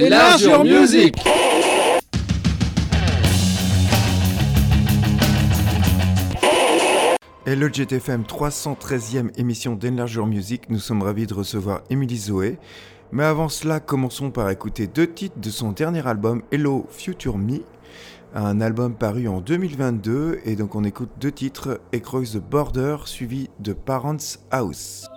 Et là sur Music Hello GTFM, 313e émission d'Enlargeur Music. Nous sommes ravis de recevoir Emily Zoé. Mais avant cela, commençons par écouter deux titres de son dernier album Hello Future Me, un album paru en 2022. Et donc on écoute deux titres, Across the Border, suivi de Parents House.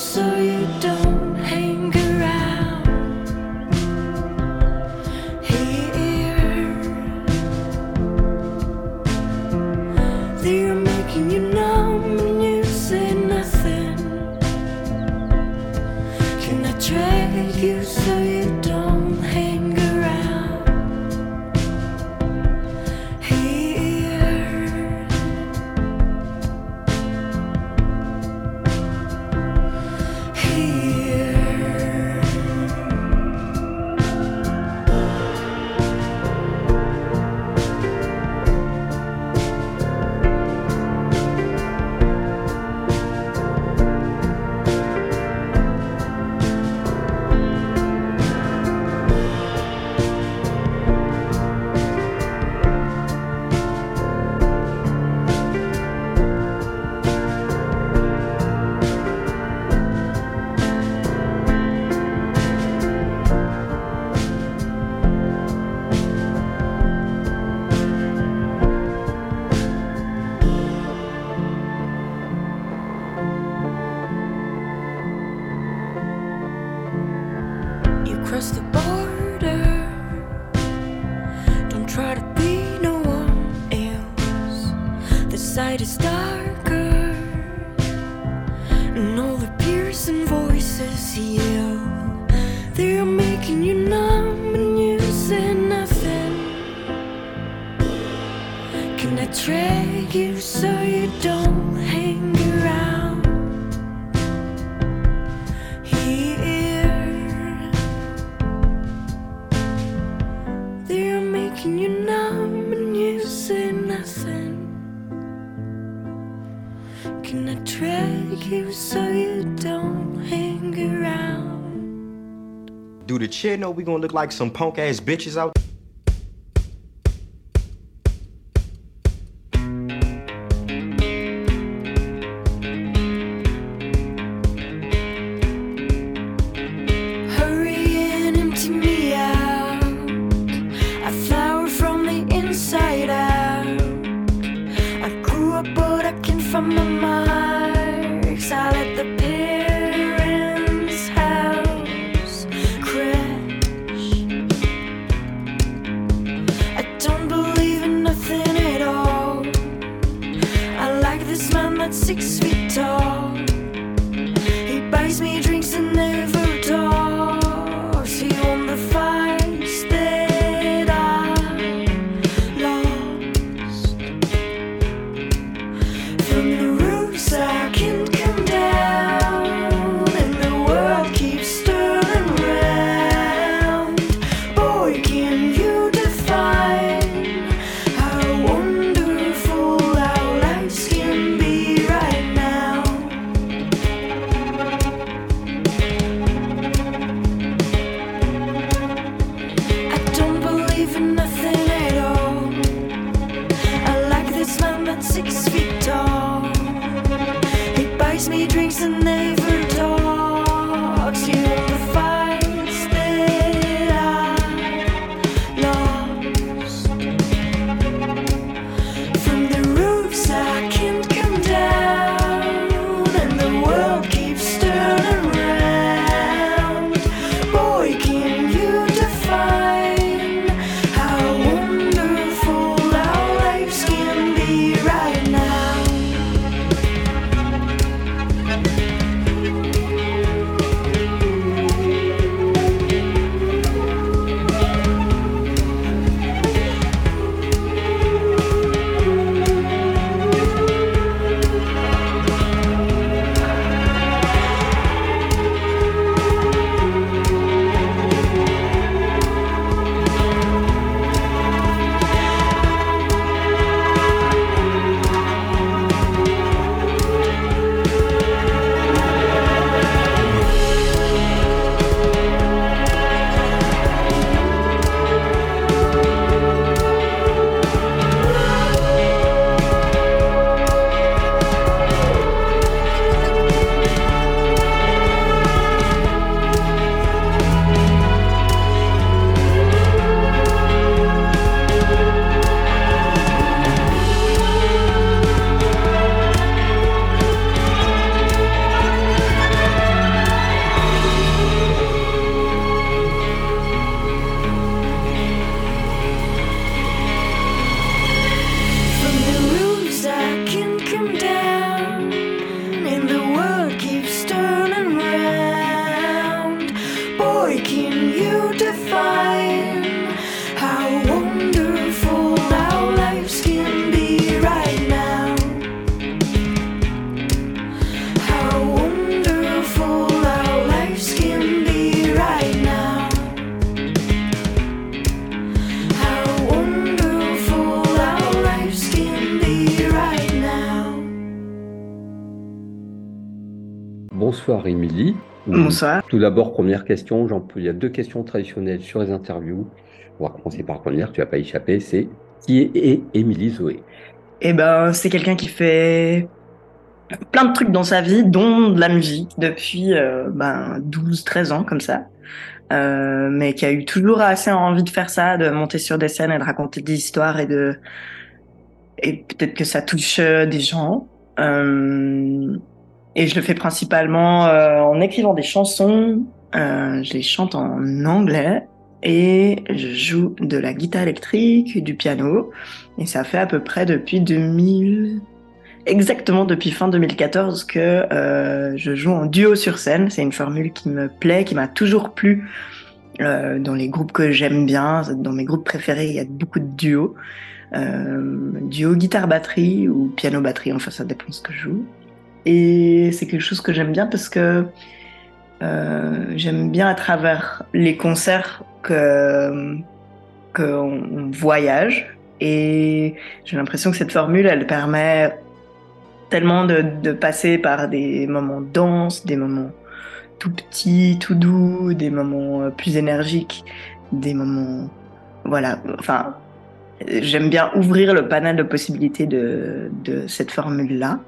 closer Can I track you so you don't hang around? Do the chair know we gonna look like some punk ass bitches out bonsoir Émilie. Bonsoir. Tout d'abord, première question. Il y a deux questions traditionnelles sur les interviews. On va commencer par la première, tu vas pas échapper. C'est qui est Émilie Zoé? Eh ben, c'est quelqu'un qui fait plein de trucs dans sa vie, dont de la musique, depuis euh, ben, 12-13 ans, comme ça. Euh, mais qui a eu toujours assez envie de faire ça, de monter sur des scènes et de raconter des histoires et de et peut-être que ça touche euh, des gens. Euh, et je le fais principalement euh, en écrivant des chansons. Euh, je les chante en anglais et je joue de la guitare électrique, du piano. Et ça fait à peu près depuis 2000, exactement depuis fin 2014 que euh, je joue en duo sur scène. C'est une formule qui me plaît, qui m'a toujours plu. Dans les groupes que j'aime bien, dans mes groupes préférés, il y a beaucoup de duos. Duo guitare-batterie ou piano-batterie, enfin ça dépend ce que je joue. Et c'est quelque chose que j'aime bien parce que euh, j'aime bien à travers les concerts que qu'on on voyage et j'ai l'impression que cette formule elle permet tellement de, passer par des moments denses, des moments tout petits, tout doux, des moments euh, plus énergiques, des moments voilà, enfin j'aime bien ouvrir le panel de possibilités de, de cette formule là.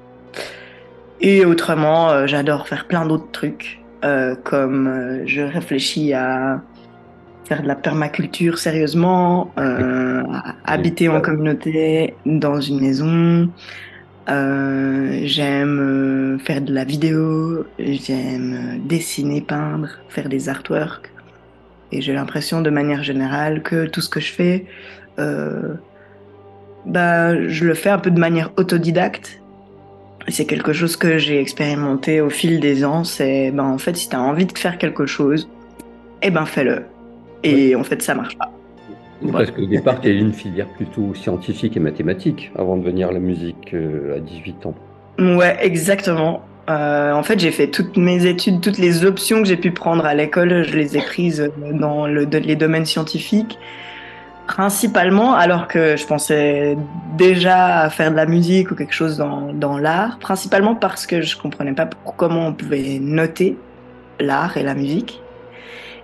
Et autrement, euh, j'adore faire plein d'autres trucs, euh, comme euh, je réfléchis à faire de la permaculture sérieusement, euh, habiter en communauté dans une maison. J'aime faire de la vidéo, j'aime dessiner, peindre, faire des artworks. Et j'ai l'impression de manière générale que tout ce que je fais, bah, je le fais un peu de manière autodidacte. C'est quelque chose que j'ai expérimenté au fil des ans. C'est, ben, en fait, si tu as envie de faire quelque chose, eh ben, fais-le. Et en fait, ça marche pas. Parce qu'au départ, tu as une filière plutôt scientifique et mathématique avant de venir à la musique euh, à 18 ans. Ouais, exactement. Euh, en fait, j'ai fait toutes mes études, toutes les options que j'ai pu prendre à l'école, je les ai prises dans le, de- les domaines scientifiques, principalement, alors que je pensais déjà à faire de la musique ou quelque chose dans, l'art, principalement parce que je comprenais pas comment on pouvait noter l'art et la musique.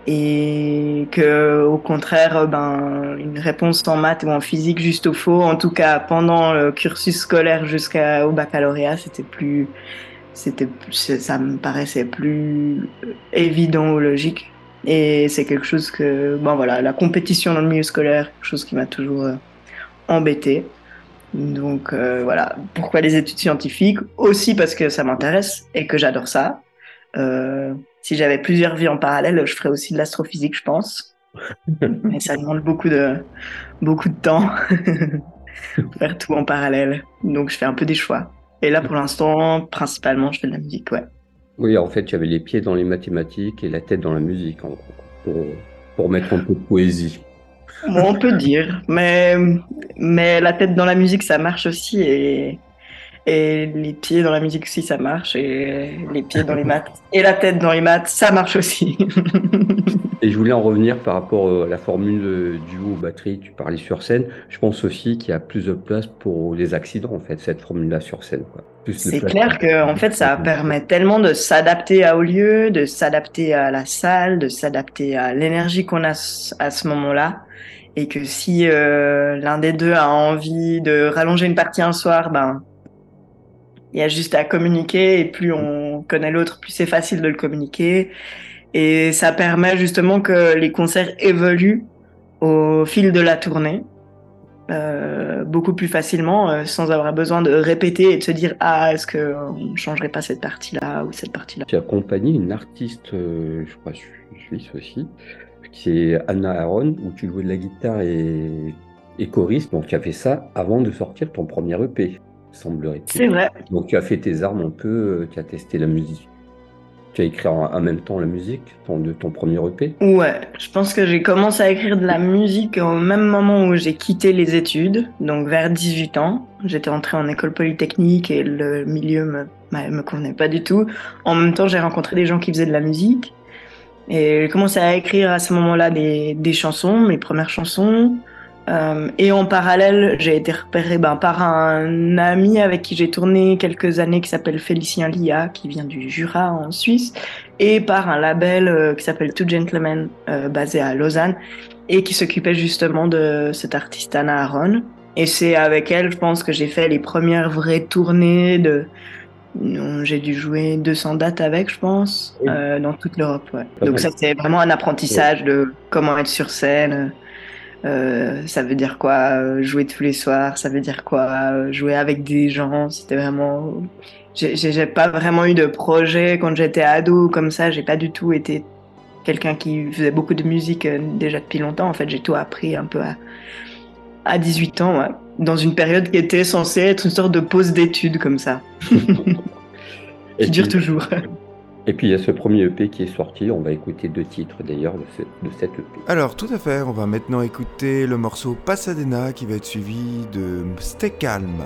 Et que, au contraire, ben, une réponse en maths ou en physique juste au faux, en tout cas pendant le cursus scolaire jusqu'au baccalauréat, c'était plus, c'était, ça me paraissait plus évident ou logique. Et c'est quelque chose que, bon voilà, la compétition dans le milieu scolaire, quelque chose qui m'a toujours euh, embêté. Donc euh, voilà, pourquoi les études scientifiques? Aussi parce que ça m'intéresse et que j'adore ça. Euh, si j'avais plusieurs vies en parallèle, je ferais aussi de l'astrophysique, je pense. Mais ça demande beaucoup de, beaucoup de temps. Faire tout en parallèle. Donc je fais un peu des choix. Et là, pour l'instant, principalement, je fais de la musique, ouais. Oui, en fait, tu avais les pieds dans les mathématiques et la tête dans la musique, en gros, pour, pour mettre un peu de poésie. Bon, on peut dire, mais, mais la tête dans la musique, ça marche aussi, et, et les pieds dans la musique aussi, ça marche, et les pieds dans les maths, et la tête dans les maths, ça marche aussi. Et je voulais en revenir par rapport euh, à la formule euh, duo batterie, tu parlais sur scène. Je pense aussi qu'il y a plus de place pour les accidents, en fait, cette formule-là sur scène. quoi. C'est clair que en fait ça permet tellement de s'adapter à- au lieu, de s'adapter à la salle, de s'adapter à l'énergie qu'on a à ce moment-là, et que si euh, l'un des deux a envie de rallonger une partie un soir, ben il y a juste à communiquer et plus on connaît l'autre, plus c'est facile de le communiquer. Et ça permet justement que les concerts évoluent au fil de la tournée euh, beaucoup plus facilement euh, sans avoir besoin de répéter et de se dire ah est-ce que on changerait pas cette partie là ou cette partie là J'ai accompagné une artiste, euh, je crois su- suisse aussi, qui est Anna Aaron, où tu jouais de la guitare et, et choriste. Donc tu as fait ça avant de sortir ton premier EP, semblerait-il. c'est vrai Donc tu as fait tes armes un peu, tu as testé la musique. Tu as en, en même temps la musique ton- de ton premier EP. ouais je pense que j'ai commencé à écrire de la musique au même moment où j'ai quitté les études donc vers 18 ans. J'étais entrée en école polytechnique et le milieu me me me convenait pas du tout. En même temps j'ai rencontré des gens qui faisaient de la musique. Et j'ai commencé à écrire à ce moment-là des, des chansons mes premières chansons Euh, et en parallèle, j'ai été repérée ben, par un ami avec qui j'ai tourné quelques années qui s'appelle Félicien Lia, qui vient du Jura en Suisse, et par un label euh, qui s'appelle Two Gentlemen, euh, basé à Lausanne, et qui s'occupait justement de cet artiste Anna Aaron. Et c'est avec elle, je pense, que j'ai fait les premières vraies tournées de. J'ai dû jouer 200 dates avec, je pense, Oui. euh, dans toute l'Europe. Ouais. Donc ça, c'est vraiment un apprentissage de comment être sur scène. Euh, ça veut dire quoi euh, jouer tous les soirs, ça veut dire quoi euh, jouer avec des gens? C'était vraiment. J'ai pas vraiment eu de projet quand j'étais ado comme ça. J'ai pas du tout été quelqu'un qui faisait beaucoup de musique déjà depuis longtemps. En fait, j'ai tout appris un peu à, à 18 ans, ouais. dans une période qui était censée être une sorte de pause d'études comme ça, qui dure toujours. Et puis il y a ce premier EP qui est sorti, on va écouter deux titres d'ailleurs de, ce- de cet EP. Alors tout à fait, on va maintenant écouter le morceau Pasadena qui va être suivi de Stay Calm.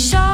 show.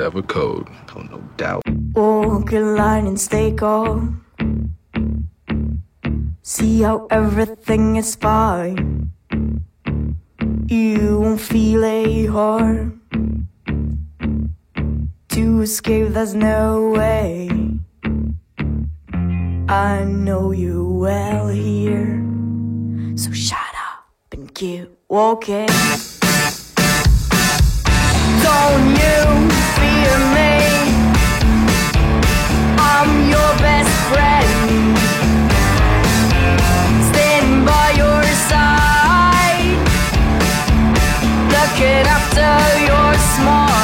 Have a code. Oh, no doubt. Oh, Walk a line and stay calm. See how everything is fine. You won't feel a harm. To escape, there's no way. I know you well here. So shut up and keep walking. Don't you inside, looking after your small.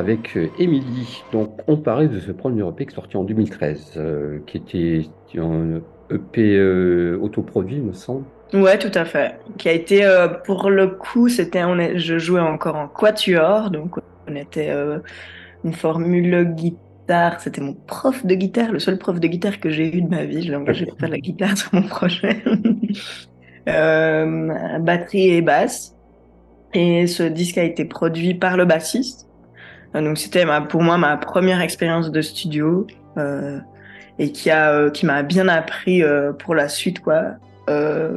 Avec euh, Émilie. Donc, on parlait de ce premier EP qui est sorti en 2013, euh, qui était un EP euh, autoproduit, me semble. Ouais, tout à fait. Qui a été, euh, pour le coup, c'était, je jouais encore en quatuor, donc on était une formule guitare. C'était mon prof de guitare, le seul prof de guitare que j'ai eu de ma vie. Je l'ai engagé pour faire de la guitare sur mon projet. Batterie et basse. Et ce disque a été produit par le bassiste. Euh, Donc c'était pour moi ma première expérience de studio euh, et qui a euh, qui m'a bien appris pour la suite quoi.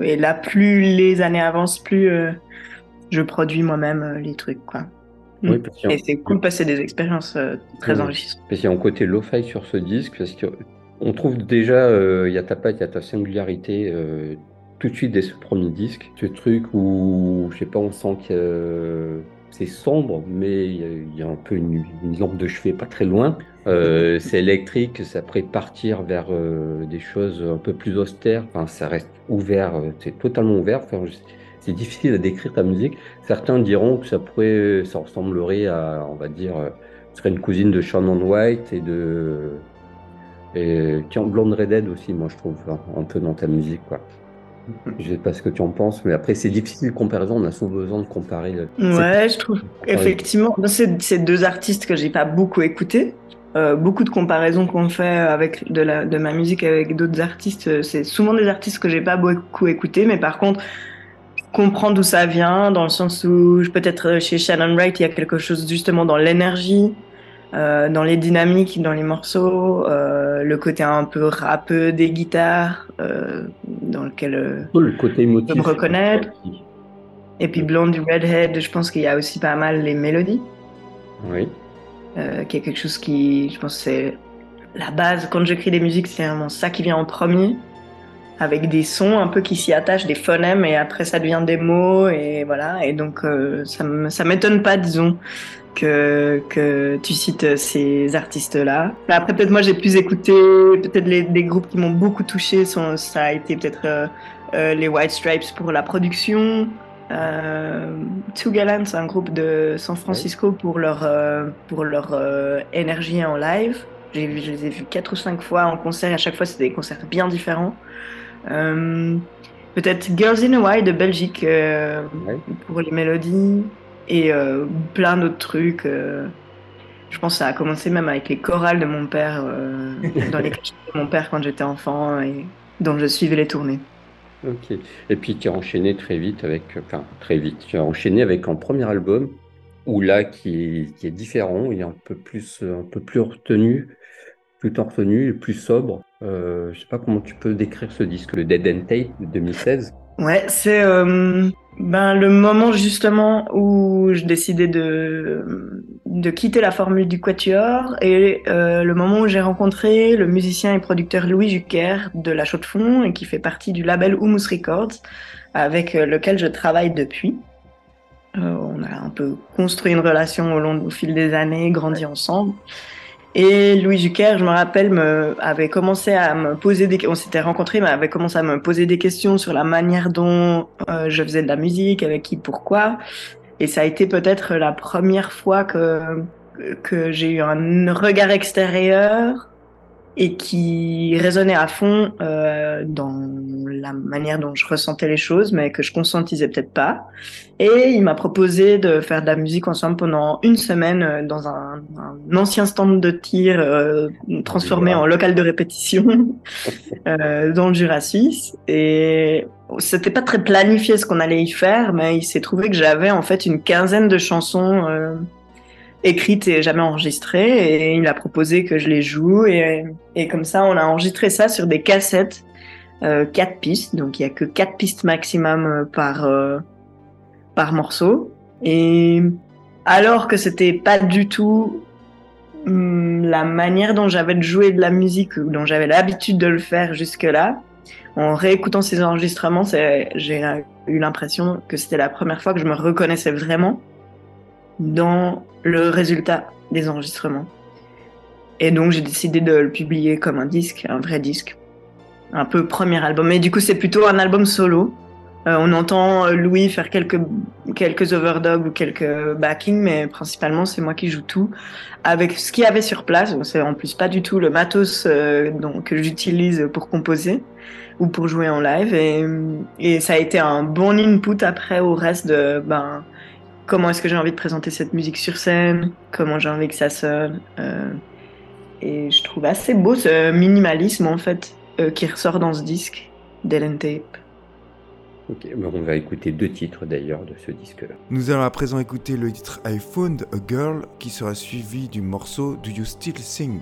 Et là, plus les années avancent, plus je produis moi-même les trucs, quoi. Mm. Oui, Et c'est cool de passer des expériences euh, très Oui. enrichissantes. Parce qu'il y a un côté lo-fi sur ce disque, parce qu'on trouve déjà, euh, il y a ta patte, il y a ta singularité euh, tout de suite dès ce premier disque. Ce truc où, je sais pas, on sent que c'est sombre, mais il y, a, un peu une, une lampe de chevet pas très loin. Euh, c'est électrique, ça pourrait partir vers euh, des choses un peu plus austères. Enfin, ça reste ouvert, euh, c'est totalement ouvert. Enfin, c'est difficile à décrire ta musique. Certains diront que ça pourrait, ça ressemblerait à, on va dire, ce serait une cousine de Shannon White et de et tiens, Blonde Redhead aussi, moi je trouve hein, un peu dans ta musique quoi. Je sais pas ce que tu en penses, mais après c'est difficile de comparaison. On a souvent besoin de comparer. le- Ouais, je trouve effectivement. C'est deux artistes que j'ai pas beaucoup écoutés. Euh, beaucoup de comparaisons qu'on fait avec de, la, de ma musique avec d'autres artistes, euh, c'est souvent des artistes que j'ai pas beaucoup écoutés, mais par contre, je comprends d'où ça vient, dans le sens où peut-être euh, chez Shannon Wright, il y a quelque chose justement dans l'énergie, euh, dans les dynamiques, dans les morceaux, euh, le côté un peu rappeux des guitares, euh, dans lequel le côté. Je peux me reconnaître. Et puis Blonde Redhead, je pense qu'il y a aussi pas mal les mélodies, Oui. qui est quelque chose qui, je pense, c'est la base. Quand j'écris des musiques, c'est vraiment ça qui vient en premier, avec des sons un peu qui s'y attachent, des phonèmes, et après ça devient des mots, et voilà. Et donc ça ça m'étonne pas, disons, que, que tu cites ces artistes-là. Après, peut-être moi j'ai plus écouté, peut-être les, groupes qui m'ont beaucoup touché, sont, ça a été peut-être euh, euh, les White Stripes pour la production. Euh, Two Gallants, un groupe de San Francisco pour leur, euh, pour leur énergie en live. Je les ai vus quatre ou cinq fois en concert. et À chaque fois, c'était des concerts bien différents. Euh, Peut-être Girls in Hawaii de Belgique euh, Ouais. pour les mélodies et euh, plein d'autres trucs. euh. je pense que ça a commencé même avec les chorales de mon père, euh, dans les de mon père quand j'étais enfant et dont je suivais les tournées. Ok. Et puis tu as enchaîné très vite avec, enfin très vite, tu as enchaîné avec un premier album où là qui, qui est différent, il est un peu plus, un peu plus retenu, plus en retenue, plus sobre. Je sais pas comment tu peux décrire ce disque, le Dead End Tape de 2016. Ouais, c'est euh, ben, le moment justement où je décidais de, de quitter la formule du Quatuor et euh, le moment où j'ai rencontré le musicien et producteur Louis Jucker de La Chaux de Fonds et qui fait partie du label Humus Records avec euh, lequel je travaille depuis. Euh, on a un peu construit une relation au long au fil des années, grandi ensemble. Et Louis Jucker, je me rappelle, me, avait commencé à me poser des, on s'était rencontrés, mais avait commencé à me poser des questions sur la manière dont euh, je faisais de la musique, avec qui, pourquoi. Et ça a été peut-être la première fois que que j'ai eu un regard extérieur et qui résonnait à fond euh, dans la manière dont je ressentais les choses, mais que je conscientisais peut-être pas. Et il m'a proposé de faire de la musique ensemble pendant une semaine euh, dans un, un ancien stand de tir euh, transformé en local de répétition euh, dans le Jura suisse. Et c'était pas très planifié ce qu'on allait y faire, mais il s'est trouvé que j'avais en fait une quinzaine de chansons écrites et jamais enregistrées. Et il a proposé que je les joue. Et, et comme ça, on a enregistré ça sur des cassettes, euh, quatre pistes. Donc il y a que quatre pistes maximum euh, par euh, par morceau. Et alors que c'était pas du tout hum, la manière dont j'avais de jouer de la musique ou dont j'avais l'habitude de le faire jusque-là, en réécoutant ces enregistrements, j'ai eu l'impression que c'était la première fois que je me reconnaissais vraiment dans le résultat des enregistrements. Et donc j'ai décidé de le publier comme un disque, un vrai disque, un peu premier album. Mais du coup c'est plutôt un album solo. Euh, on entend Louis faire quelques quelques overdubs ou quelques backing, mais principalement c'est moi qui joue tout avec ce qu'il y avait sur place. C'est en plus pas du tout le matos euh, que j'utilise pour composer ou pour jouer en live. Et, et ça a été un bon input après au reste de ben, comment est-ce que j'ai envie de présenter cette musique sur scène, comment j'ai envie que ça sonne. euh, et je trouve assez beau ce minimalisme en fait euh, qui ressort dans ce disque d'Ellen Tape. Ok, ben, on va écouter deux titres d'ailleurs de ce disque-là. Nous allons à présent écouter le titre I Found a Girl qui sera suivi du morceau Do You Still Sing?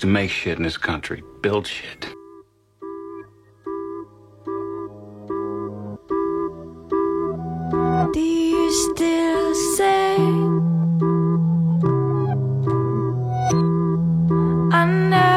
used to make shit in this country, build shit. Do you still sing? Another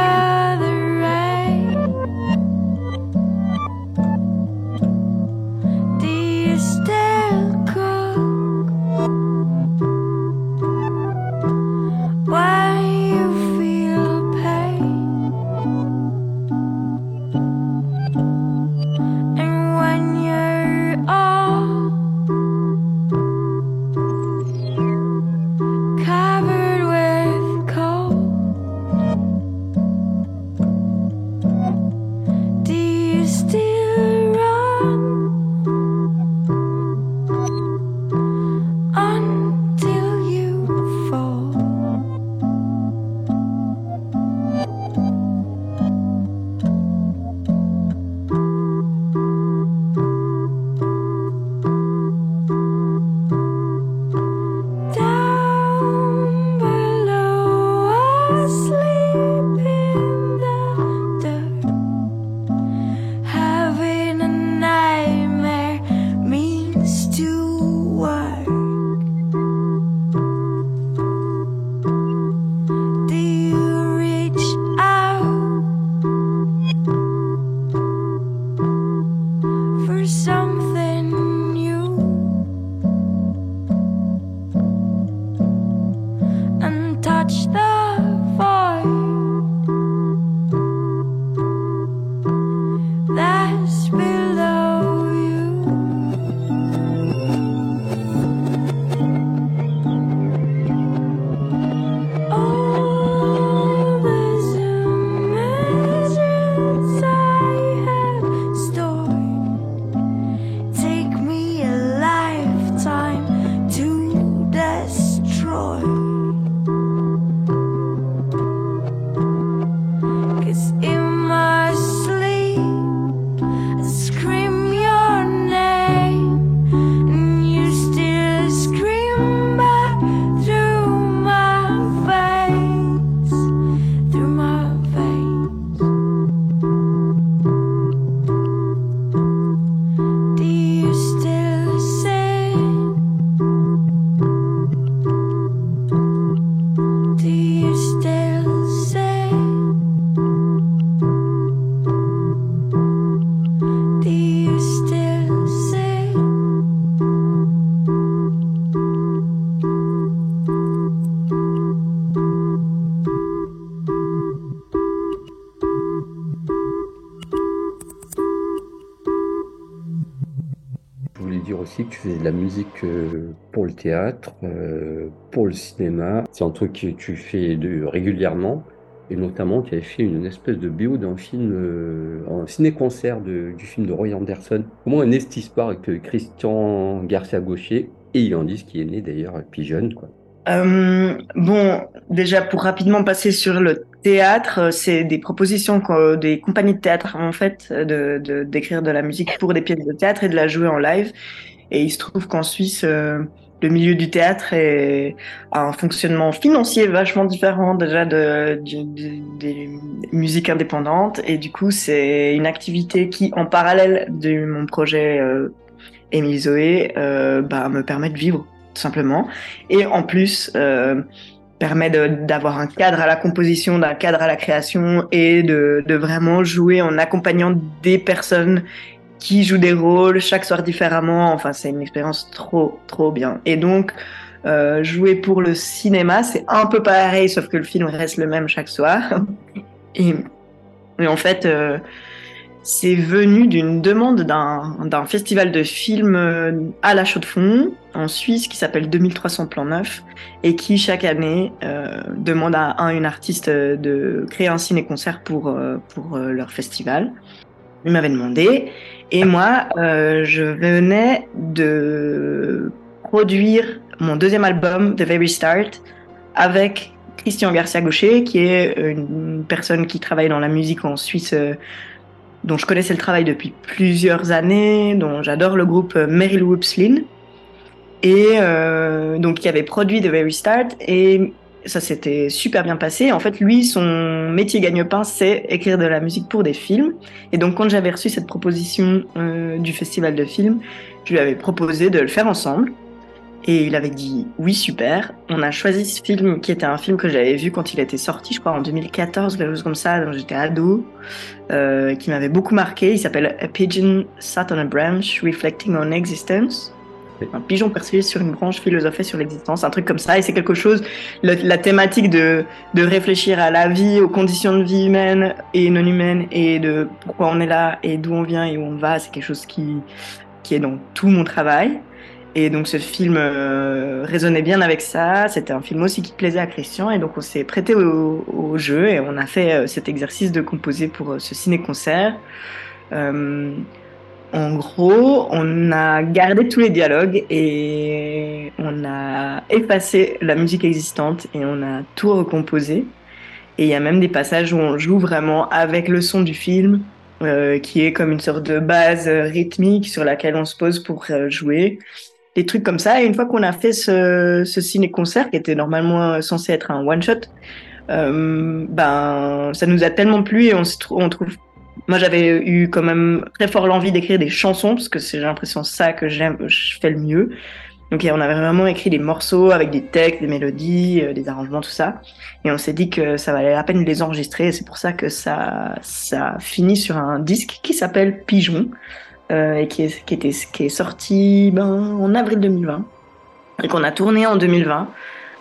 musique euh, pour le théâtre, euh, pour le cinéma. C'est un truc que tu fais régulièrement. Et notamment, tu avais fait une espèce de BO d'un film, euh, un ciné-concert du film de Roy Anderson. Comment est née cette histoire avec Christian Garcia-Gaucher? Et Yandis, qui est né d'ailleurs jeune, quoi. Bon, déjà pour rapidement passer sur le théâtre, c'est des propositions que des compagnies de théâtre faites euh, de de- d'écrire de, la musique pour des pièces de théâtre et de la jouer en live. Et il se trouve qu'en Suisse, euh, le milieu du théâtre a un fonctionnement financier vachement différent déjà des musiques indépendantes. Et du coup, c'est une activité qui, en parallèle de mon projet euh, Émile Zoé, euh, bah, me permet de vivre tout simplement. Et en plus, euh, permet d'avoir un cadre à la composition, d'un cadre à la création et de vraiment jouer en accompagnant des personnes qui jouent des rôles chaque soir différemment. Enfin, c'est une expérience trop, trop bien. Et donc, euh, jouer pour le cinéma, c'est un peu pareil, sauf que le film reste le même chaque soir. Et, en fait, euh, c'est venu d'une demande d'un festival de films euh, à la Chaux-de-Fonds, en Suisse, qui s'appelle 2300 plans neufs, et qui, chaque année, demande à un une artiste de créer un ciné-concert pour, pour leur festival. Il m'avait demandé, et moi, euh, je venais de produire mon deuxième album, The Very Start, avec Christian Garcia Gaucher, qui est une personne qui travaille dans la musique en Suisse, euh, dont je connaissais le travail depuis plusieurs années, dont j'adore le groupe euh, Meryl Whoopslin, et euh, donc qui avait produit The Very Start. Et Ça s'était super bien passé. En fait, lui, son métier gagne-pain, c'est écrire de la musique pour des films. Et donc, quand j'avais reçu cette proposition euh, du festival de films, je lui avais proposé de le faire ensemble. Et il avait dit oui, super. On a choisi ce film qui était un film que j'avais vu quand il était sorti, je crois en 2014, quelque chose comme ça, donc j'étais ado, euh, qui m'avait beaucoup marqué. Il s'appelle A Pigeon Sat on a Branch Reflecting on Existence. Un pigeon percé sur une branche philosophait sur l'existence, un truc comme ça. Et c'est quelque chose, la, thématique de, de réfléchir à la vie, aux conditions de vie humaines et non humaines, et de pourquoi on est là et d'où on vient et où on va, c'est quelque chose qui, qui est dans tout mon travail. Et donc ce film euh, résonnait bien avec ça. C'était un film aussi qui plaisait à Christian. Et donc on s'est prêté au, jeu et on a fait euh, cet exercice de composer pour euh, ce ciné-concert. Euh, en gros, on a gardé tous les dialogues et on a effacé la musique existante et on a tout recomposé. Et il y a même des passages où on joue vraiment avec le son du film, euh, qui est comme une sorte de base rythmique sur laquelle on se pose pour jouer des trucs comme ça. Et une fois qu'on a fait ce, ce ciné-concert, qui était normalement censé être un one-shot, euh, ben, ça nous a tellement plu et on, se on trouve. Moi, j'avais eu quand même très fort l'envie d'écrire des chansons, parce que c'est, j'ai l'impression, ça que j'aime, je fais le mieux. Donc, on avait vraiment écrit des morceaux avec des textes, des mélodies, euh, des arrangements, tout ça. Et on s'est dit que ça valait la peine de les enregistrer. C'est pour ça que ça, ça finit sur un disque qui s'appelle Pigeon euh, et qui est, qui, était, qui est sorti ben, en avril 2020 et qu'on a tourné en 2020.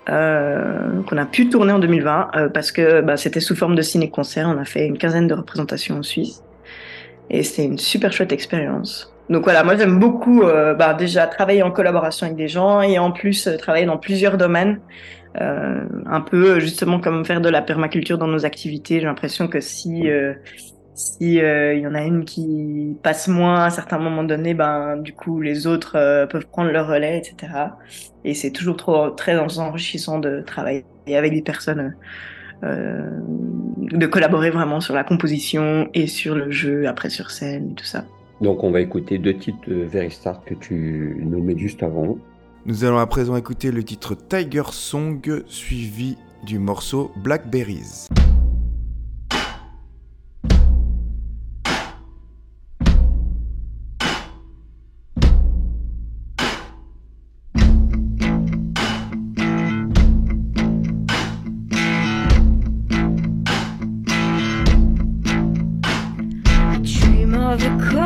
Euh, qu'on a pu tourner en 2020 euh, parce que bah, c'était sous forme de ciné-concert. On a fait une quinzaine de représentations en Suisse et c'était une super chouette expérience. Donc voilà, moi j'aime beaucoup euh, bah, déjà travailler en collaboration avec des gens et en plus travailler dans plusieurs domaines. Euh, un peu justement comme faire de la permaculture dans nos activités. J'ai l'impression que si si il y en a une qui passe moins à un certain moment donné, ben du coup les autres euh, peuvent prendre le relais, etc. Et c'est toujours trop très enrichissant de travailler avec des personnes, euh, de collaborer vraiment sur la composition et sur le jeu après sur scène et tout ça. Donc on va écouter deux titres de Very Start que tu nommais juste avant. Nous allons à présent écouter le titre Tiger Song suivi du morceau Blackberries. cool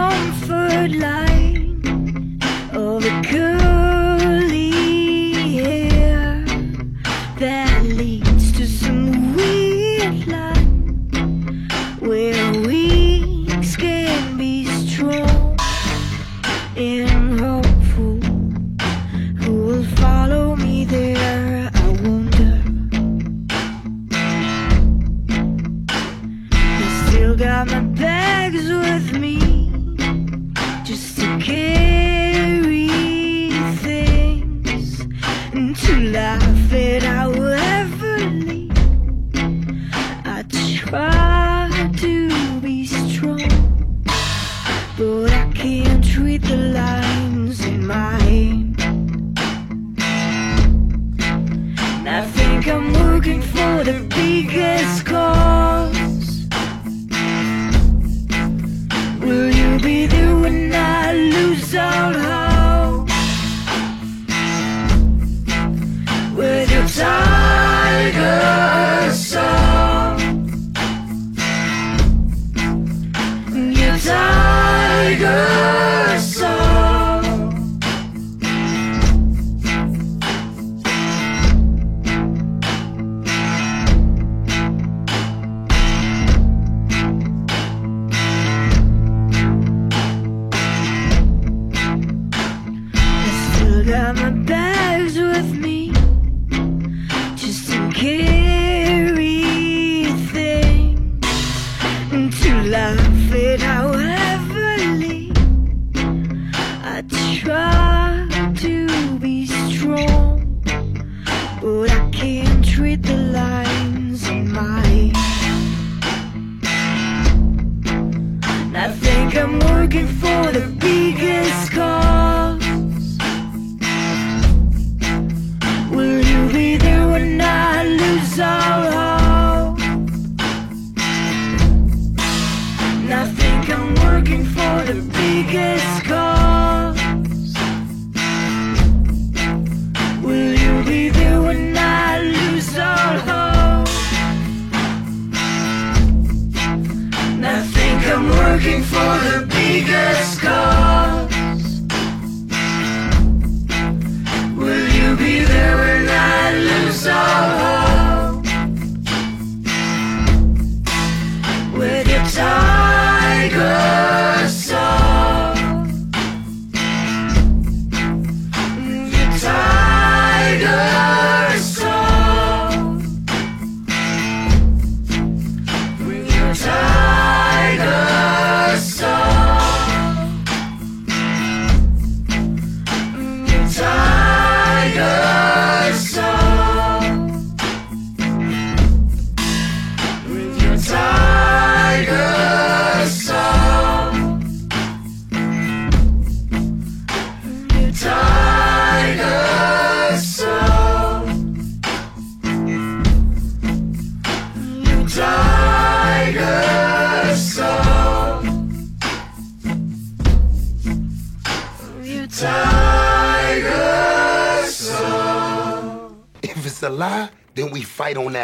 try.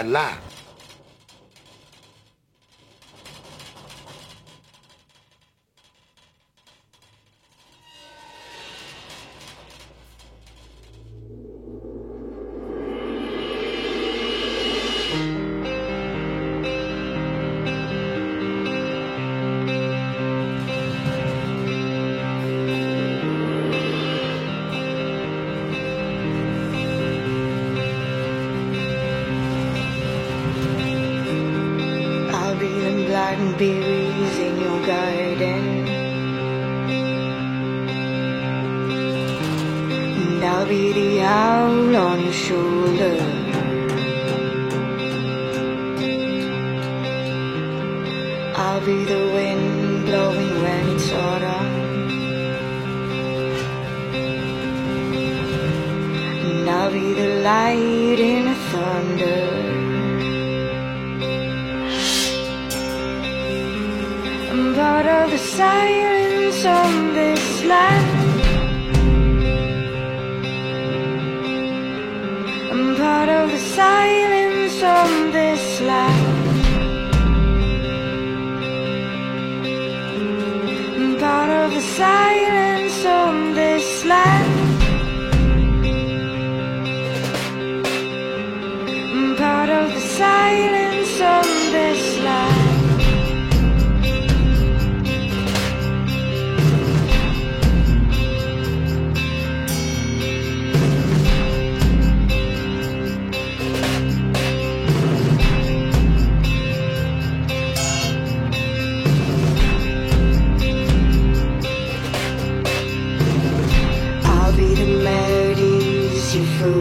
and lie.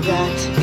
that.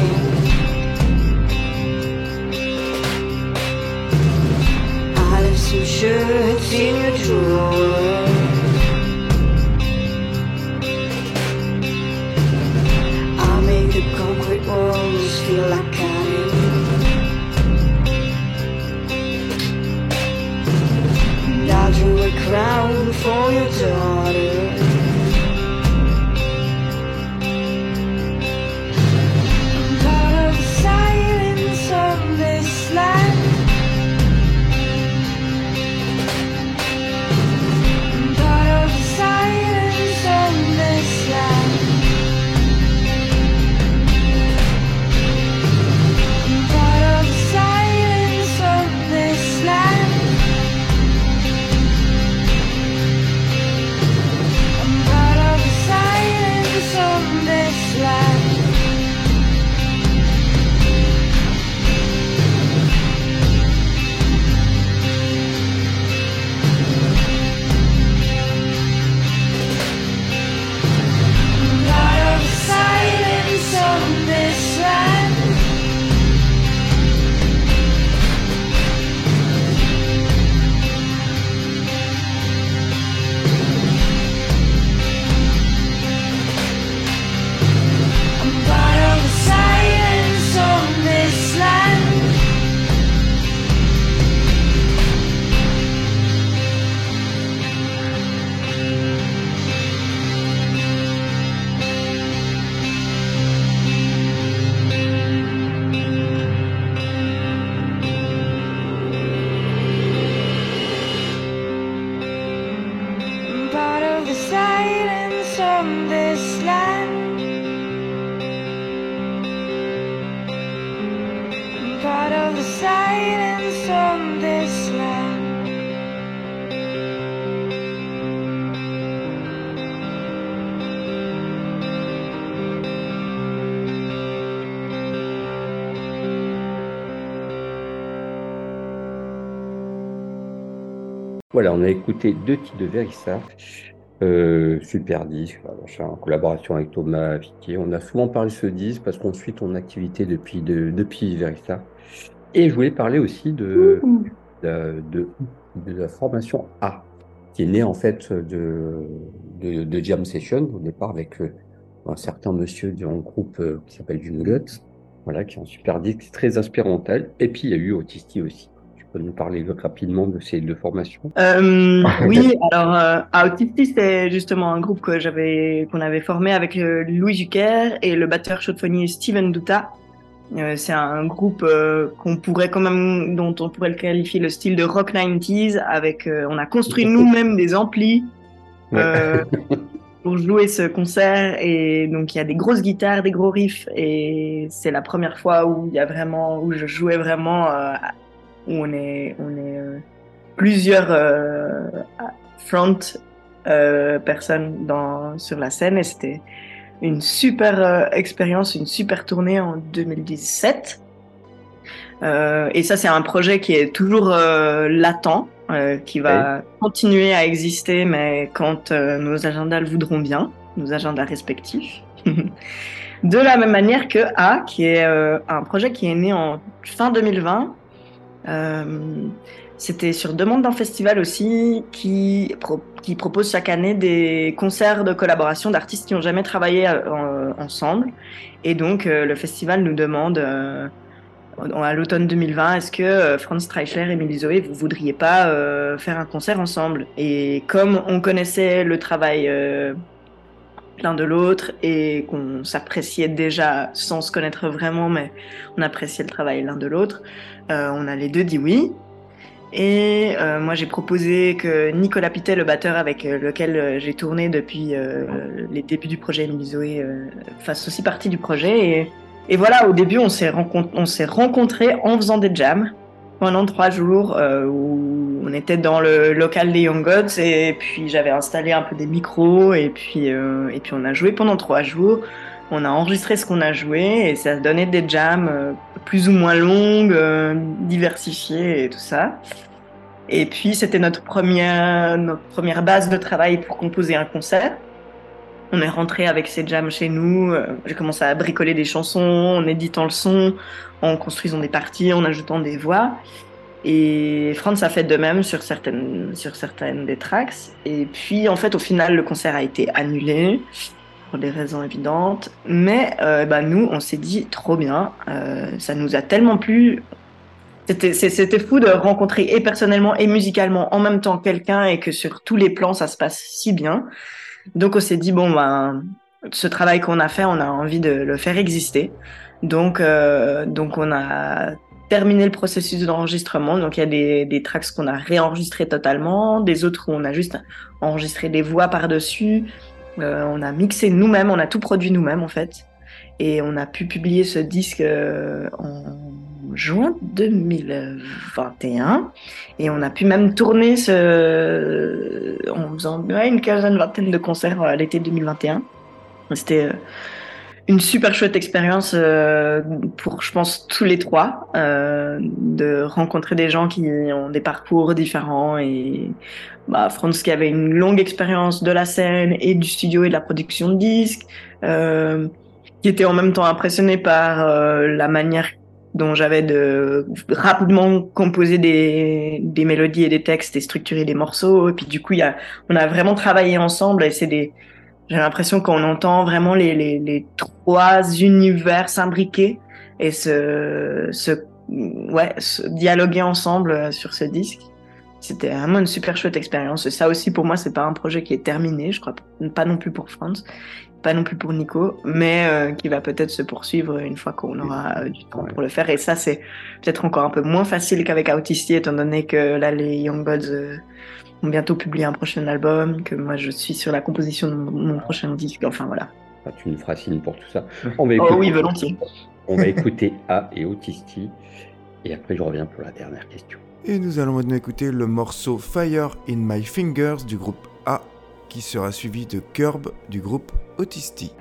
Voilà, on a écouté deux titres de Verissa. Euh, super disque, en collaboration avec Thomas Viquier. On a souvent parlé de ce disque parce qu'on suit ton activité depuis, de, depuis Verissa. Et je voulais parler aussi de, de, de, de la formation A, qui est née en fait de, de, Jam Session au départ avec euh, un certain monsieur d'un groupe euh, qui s'appelle June Guts, voilà, qui est un super disque très inspirantal. Et puis il y a eu Autisti aussi. Peux nous parler rapidement de ces deux formations? Euh, oui, alors euh, Autisti, c'est justement un groupe que j'avais, qu'on avait formé avec euh, Louis Jucker et le batteur chaudefonnier Steven Duta. Euh, c'est un groupe euh, qu'on pourrait quand même, dont on pourrait le qualifier le style de rock 90s. Avec, on a construit nous-mêmes des amplis pour jouer ce concert et donc il y a des grosses guitares, des gros riffs et c'est la première fois où il y a vraiment, où je jouais vraiment, euh, où on est, on est euh, plusieurs euh, front euh, personnes dans sur la scène et c'était une super expérience, une super tournée en 2017. Euh, et ça, c'est un projet qui est toujours latent, qui va continuer à exister, mais quand nos agendas le voudront bien, nos agendas respectifs. De la même manière que A, qui est euh, un projet qui est né en fin 2020. Euh, C'était sur demande d'un festival aussi qui, pro- qui propose chaque année des concerts de collaboration d'artistes qui n'ont jamais travaillé euh, en- ensemble. Et donc, euh, le festival nous demande à l'automne 2020, est-ce que Franz Streichler et Émilie Zoé, vous voudriez pas faire un concert ensemble? Et comme on connaissait le travail l'un de l'autre et qu'on s'appréciait déjà sans se connaître vraiment, mais on appréciait le travail l'un de l'autre, euh, on a les deux dit oui. Et euh, moi, j'ai proposé que Nicolas Pitet, le batteur avec euh, lequel j'ai tourné depuis les débuts du projet euh, fasse aussi partie du projet. Et, et voilà, au début, on s'est rencontrés en faisant des jams pendant trois jours euh, où on était dans le local des Young Gods et puis j'avais installé un peu des micros et puis euh, et puis on a joué pendant trois jours. On a enregistré ce qu'on a joué et ça donnait des jams euh, plus ou moins longues, diversifiées et tout ça. Et puis c'était notre première notre première base de travail pour composer un concert. On est rentré avec ces jams chez nous. J'ai commencé à bricoler des chansons en éditant le son, en construisant des parties, en ajoutant des voix. Et Franz a fait de même sur certaines, sur certaines des tracks. Et puis, en fait, au final, le concert a été annulé pour des raisons évidentes. Mais euh, bah, nous, on s'est dit trop bien. euh, ça nous a tellement plu. C'était fou de rencontrer et personnellement et musicalement en même temps quelqu'un et que sur tous les plans, ça se passe si bien. Donc, on s'est dit, bon, ben, ce travail qu'on a fait, on a envie de le faire exister. Donc, euh, donc on a terminé le processus d'enregistrement. Donc, il y a des, des tracks qu'on a réenregistrés totalement, des autres où on a juste enregistré des voix par-dessus. Euh, on a mixé nous-mêmes, on a tout produit nous-mêmes, en fait. Et on a pu publier ce disque euh, en juin 2021. Et on a pu même tourner ce... en faisant une quinzaine, vingtaine de concerts l'été 2021. C'était une super chouette expérience euh, pour, je pense, tous les trois, euh, de rencontrer des gens qui ont des parcours différents et bah, Franz qui avait une longue expérience de la scène et du studio et de la production de disques, euh, qui était en même temps impressionné par euh, la manière dont j'avais de rapidement composer des, des mélodies et des textes et structurer des morceaux. Et puis du coup, y a, on a vraiment travaillé ensemble et c'est des, j'ai l'impression qu'on entend vraiment les, les, les trois univers s'imbriquer et se, se, ouais, se dialoguer ensemble euh, sur ce disque. C'était vraiment une super chouette expérience. Ça aussi, pour moi, c'est pas un projet qui est terminé, je crois pas non plus pour Franz, pas non plus pour Nico, mais euh, qui va peut-être se poursuivre une fois qu'on aura euh, du temps pour le faire. Et ça, c'est peut-être encore un peu moins facile qu'avec Autisti, étant donné que là, les Young Gods euh, vont bientôt publier un prochain album, que moi, je suis sur la composition de mon, mon prochain disque. Enfin, voilà. Ah, tu nous feras signe pour tout ça. On va Oh oui, volontiers. on va écouter A et Autisti. Et après, je reviens pour la dernière question. Et nous allons maintenant écouter le morceau Fire in My Fingers du groupe A, qui sera suivi de Curb du groupe Autisti.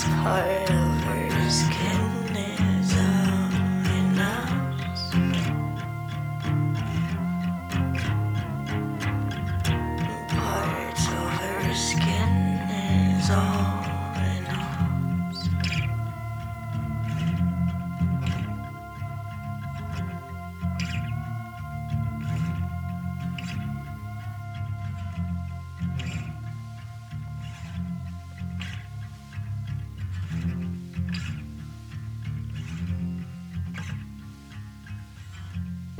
colors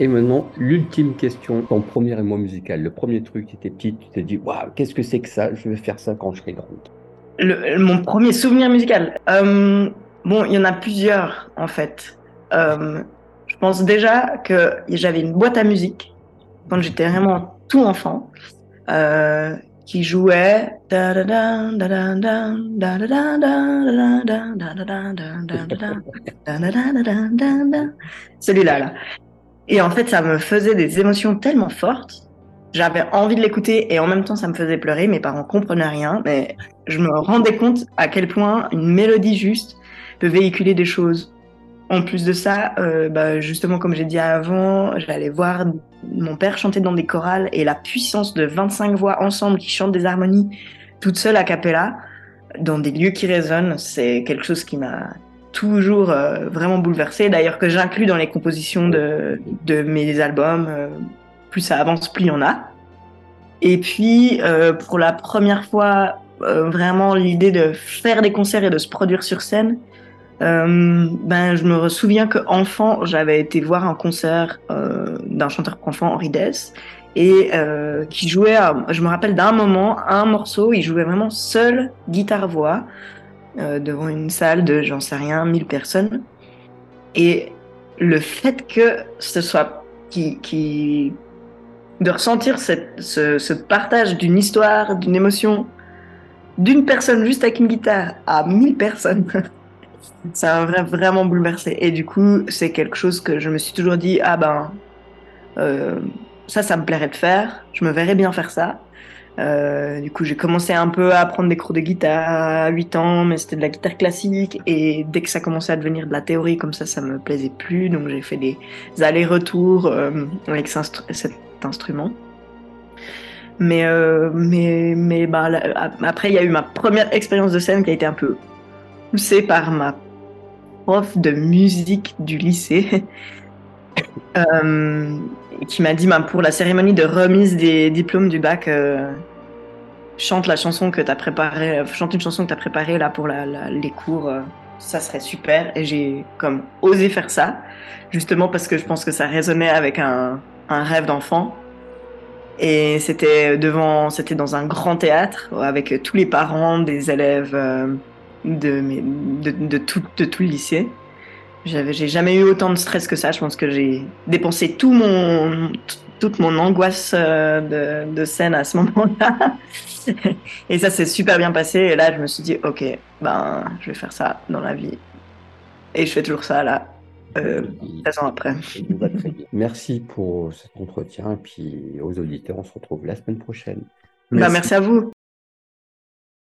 Et maintenant, l'ultime question, ton premier émoi musical, le premier truc, tu étais petite, tu t'es dit, waouh, qu'est-ce que c'est que ça Je vais faire ça quand je serai grande. Mon premier souvenir musical. Euh, bon, il y en a plusieurs en fait. Euh, je pense déjà que j'avais une boîte à musique quand j'étais vraiment tout enfant euh, qui jouait. Celui-là là. Et en fait, ça me faisait des émotions tellement fortes. J'avais envie de l'écouter et en même temps, ça me faisait pleurer. Mes parents comprenaient rien, mais je me rendais compte à quel point une mélodie juste peut véhiculer des choses. En plus de ça, euh, bah, justement, comme j'ai dit avant, j'allais voir mon père chanter dans des chorales et la puissance de 25 voix ensemble qui chantent des harmonies toutes seules a cappella dans des lieux qui résonnent, c'est quelque chose qui m'a toujours euh, vraiment bouleversée. D'ailleurs, que j'inclus dans les compositions de, mes albums. euh, plus ça avance, plus il y en a. Et puis, euh, pour la première fois, vraiment l'idée de faire des concerts et de se produire sur scène, ben, je me souviens que enfant, j'avais été voir un concert d'un chanteur pour enfants, Henri Dess, et qui jouait, je me rappelle d'un moment, un morceau, il jouait vraiment seul, guitare-voix, euh, devant une salle de, j'en sais rien, 1000 personnes. Et le fait que ce soit qui, qui de ressentir cette, ce, partage d'une histoire, d'une émotion, d'une personne juste avec une guitare à 1000 personnes, ça m'a vra- vraiment bouleversé. Et du coup, c'est quelque chose que je me suis toujours dit, ah ben, euh, ça, ça me plairait de faire, je me verrais bien faire ça. Euh, du coup, j'ai commencé un peu à prendre des cours de guitare à 8 ans, mais c'était de la guitare classique. Et dès que ça commençait à devenir de la théorie comme ça, ça me plaisait plus. Donc j'ai fait des allers-retours euh, avec cet instru- cet instrument. Mais, euh, mais, mais bah, après, il y a eu ma première expérience de scène qui a été un peu poussée par ma prof de musique du lycée. Qui m'a dit bah, pour la cérémonie de remise des diplômes du bac, euh, chante la chanson que tu as préparée, euh, chante une chanson que tu as préparée là pour les cours, euh, ça serait super. Et j'ai comme osé faire ça, justement parce que je pense que ça résonnait avec un, rêve d'enfant. Et c'était devant, c'était dans un grand théâtre avec tous les parents des élèves de tout, de tout le lycée. J'avais, j'ai jamais eu autant de stress que ça. Je pense que j'ai dépensé tout mon, toute mon angoisse euh, de, de scène à ce moment-là. Et ça s'est super bien passé. Et là, je me suis dit, ok, ben, je vais faire ça dans la vie. Et je fais toujours ça là, euh, 13 ans après. Merci pour cet entretien et puis aux auditeurs, on se retrouve la semaine prochaine. Ben, merci à vous.